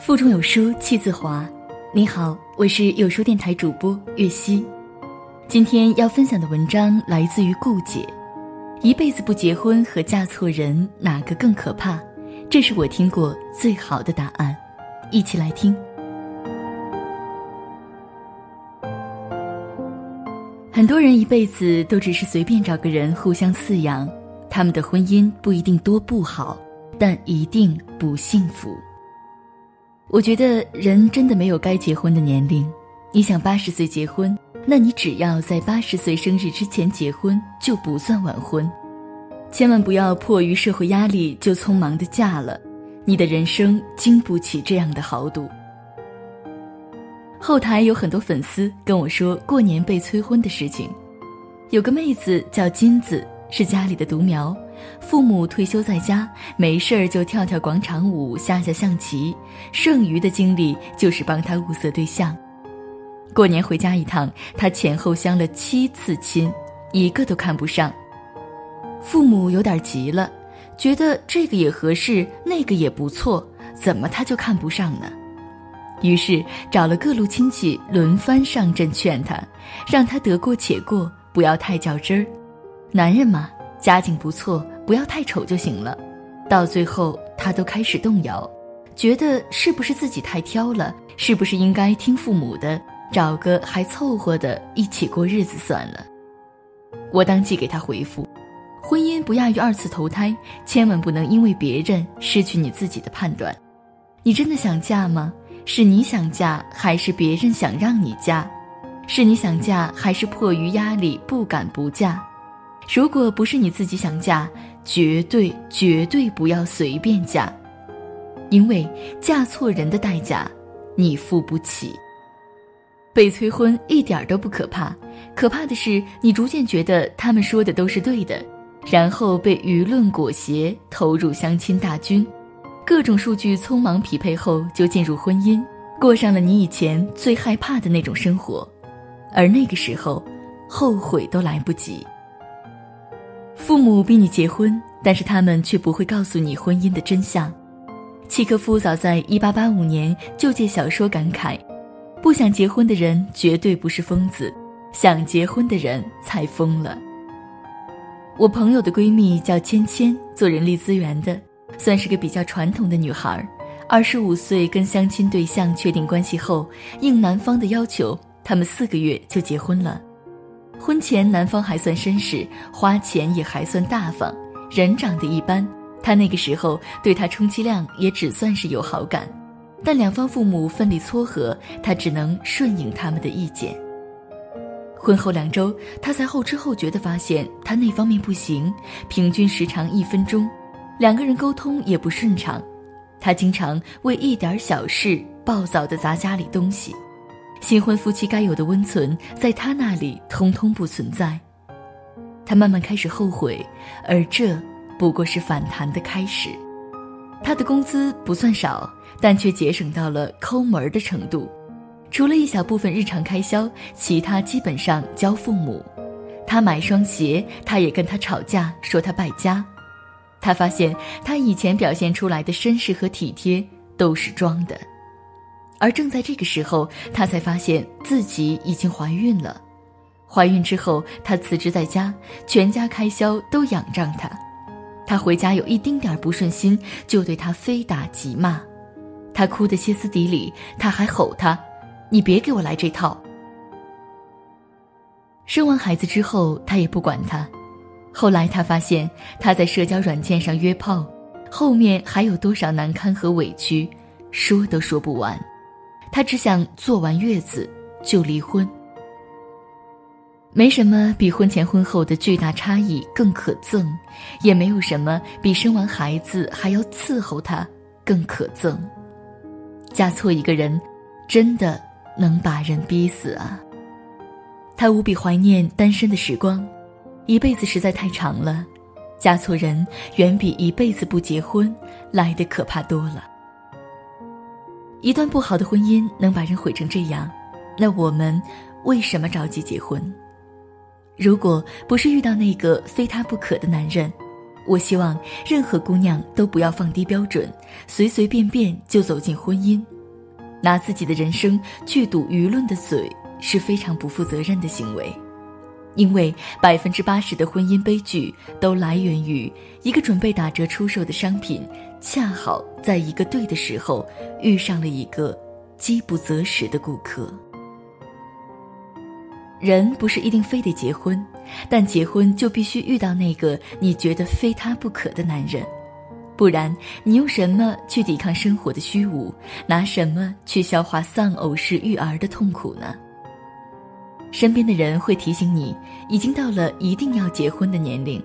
腹中有书气自华。你好，我是有书电台主播月熙。今天要分享的文章来自于顾姐。一辈子不结婚和嫁错人，哪个更可怕？这是我听过最好的答案。一起来听。很多人一辈子都只是随便找个人互相饲养，他们的婚姻不一定多不好，但一定不幸福。我觉得人真的没有该结婚的年龄。你想八十岁结婚，那你只要在八十岁生日之前结婚，就不算晚婚。千万不要迫于社会压力就匆忙的嫁了，你的人生经不起这样的豪赌。后台有很多粉丝跟我说过年被催婚的事情，有个妹子叫金子，是家里的独苗。父母退休在家，没事儿就跳跳广场舞、下下象棋，剩余的精力就是帮他物色对象。过年回家一趟，他前后相了七次亲，一个都看不上。父母有点急了，觉得这个也合适，那个也不错，怎么他就看不上呢？于是找了各路亲戚轮番上阵劝他，让他得过且过，不要太较真儿。男人嘛。家境不错，不要太丑就行了。到最后，他都开始动摇，觉得是不是自己太挑了？是不是应该听父母的，找个还凑合的一起过日子算了？我当即给他回复：婚姻不亚于二次投胎，千万不能因为别人失去你自己的判断。你真的想嫁吗？是你想嫁，还是别人想让你嫁？是你想嫁，还是迫于压力不敢不嫁？如果不是你自己想嫁，绝对绝对不要随便嫁，因为嫁错人的代价，你付不起。被催婚一点都不可怕，可怕的是你逐渐觉得他们说的都是对的，然后被舆论裹挟，投入相亲大军，各种数据匆忙匹配后就进入婚姻，过上了你以前最害怕的那种生活，而那个时候，后悔都来不及。父母逼你结婚，但是他们却不会告诉你婚姻的真相。契诃夫早在1885年就借小说感慨：“不想结婚的人绝对不是疯子，想结婚的人才疯了。”我朋友的闺蜜叫芊芊，做人力资源的，算是个比较传统的女孩。二十五岁跟相亲对象确定关系后，应男方的要求，他们四个月就结婚了。婚前男方还算绅士，花钱也还算大方，人长得一般。他那个时候对他充其量也只算是有好感，但两方父母奋力撮合，他只能顺应他们的意见。婚后两周，他才后知后觉地发现他那方面不行，平均时长一分钟，两个人沟通也不顺畅，他经常为一点小事暴躁地砸家里东西。新婚夫妻该有的温存，在他那里通通不存在。他慢慢开始后悔，而这不过是反弹的开始。他的工资不算少，但却节省到了抠门的程度。除了一小部分日常开销，其他基本上交父母。他买双鞋，他也跟他吵架，说他败家。他发现他以前表现出来的绅士和体贴都是装的。而正在这个时候，她才发现自己已经怀孕了。怀孕之后，她辞职在家，全家开销都仰仗她。她回家有一丁点不顺心，就对她非打即骂。她哭得歇斯底里，他还吼他：“你别给我来这套！”生完孩子之后，她也不管他。后来她发现他在社交软件上约炮，后面还有多少难堪和委屈，说都说不完。她只想坐完月子就离婚。没什么比婚前婚后的巨大差异更可憎，也没有什么比生完孩子还要伺候他更可憎。嫁错一个人，真的能把人逼死啊！她无比怀念单身的时光，一辈子实在太长了，嫁错人远比一辈子不结婚来的可怕多了。一段不好的婚姻能把人毁成这样，那我们为什么着急结婚？如果不是遇到那个非他不可的男人，我希望任何姑娘都不要放低标准，随随便便就走进婚姻，拿自己的人生去堵舆论的嘴是非常不负责任的行为。因为百分之八十的婚姻悲剧都来源于一个准备打折出售的商品，恰好在一个对的时候遇上了一个饥不择食的顾客。人不是一定非得结婚，但结婚就必须遇到那个你觉得非他不可的男人，不然你用什么去抵抗生活的虚无，拿什么去消化丧偶式育儿的痛苦呢？身边的人会提醒你，已经到了一定要结婚的年龄，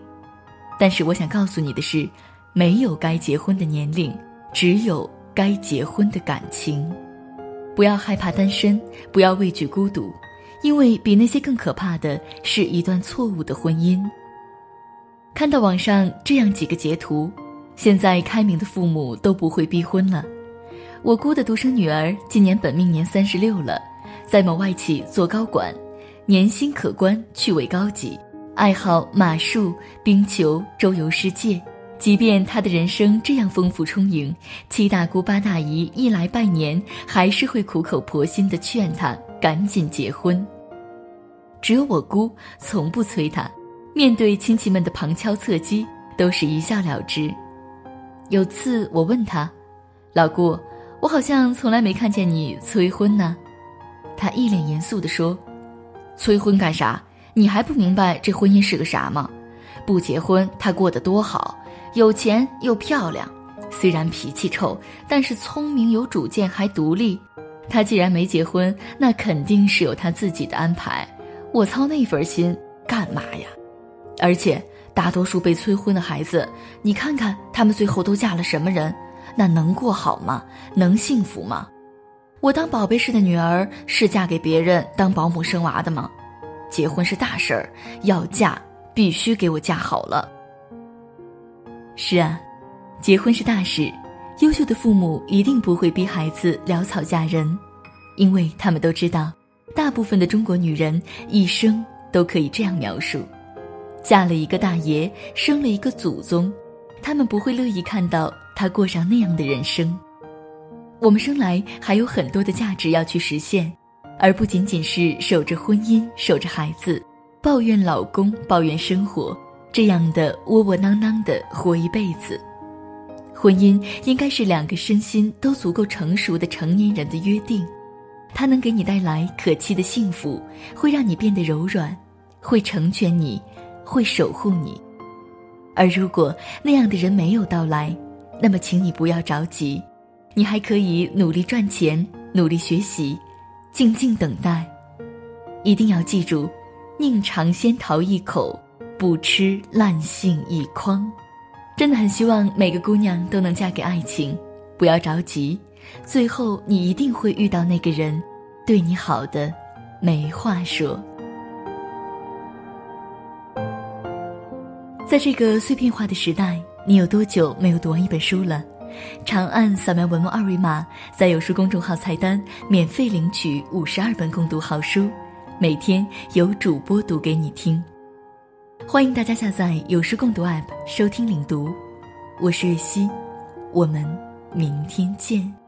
但是我想告诉你的是，没有该结婚的年龄，只有该结婚的感情。不要害怕单身，不要畏惧孤独，因为比那些更可怕的是一段错误的婚姻。看到网上这样几个截图，现在开明的父母都不会逼婚了。我姑的独生女儿今年本命年三十六了，在某外企做高管。年薪可观，趣味高级，爱好马术、冰球、周游世界。即便他的人生这样丰富充盈，七大姑八大姨一来拜年，还是会苦口婆心地劝他赶紧结婚。只有我姑从不催他，面对亲戚们的旁敲侧击，都是一笑了之。有次我问他：“老姑，我好像从来没看见你催婚呢。”他一脸严肃地说。催婚干啥？你还不明白这婚姻是个啥吗？不结婚他过得多好，有钱又漂亮，虽然脾气臭，但是聪明有主见还独立。他既然没结婚，那肯定是有他自己的安排。我操那份心干嘛呀？而且大多数被催婚的孩子，你看看他们最后都嫁了什么人？那能过好吗？能幸福吗？我当宝贝似的女儿是嫁给别人当保姆生娃的吗？结婚是大事儿，要嫁必须给我嫁好了。是啊，结婚是大事，优秀的父母一定不会逼孩子潦草嫁人，因为他们都知道，大部分的中国女人一生都可以这样描述：嫁了一个大爷，生了一个祖宗，他们不会乐意看到他过上那样的人生。我们生来还有很多的价值要去实现，而不仅仅是守着婚姻、守着孩子，抱怨老公、抱怨生活，这样的窝窝囊囊的活一辈子。婚姻应该是两个身心都足够成熟的成年人的约定，它能给你带来可期的幸福，会让你变得柔软，会成全你，会守护你。而如果那样的人没有到来，那么请你不要着急。你还可以努力赚钱，努力学习，静静等待。一定要记住，宁尝仙桃一口，不吃烂杏一筐。真的很希望每个姑娘都能嫁给爱情，不要着急，最后你一定会遇到那个人，对你好的没话说。在这个碎片化的时代，你有多久没有读完一本书了？长按扫描文末二维码，在有书公众号菜单免费领取五十二本共读好书，每天有主播读给你听。欢迎大家下载有书共读 App 收听领读，我是月溪，我们明天见。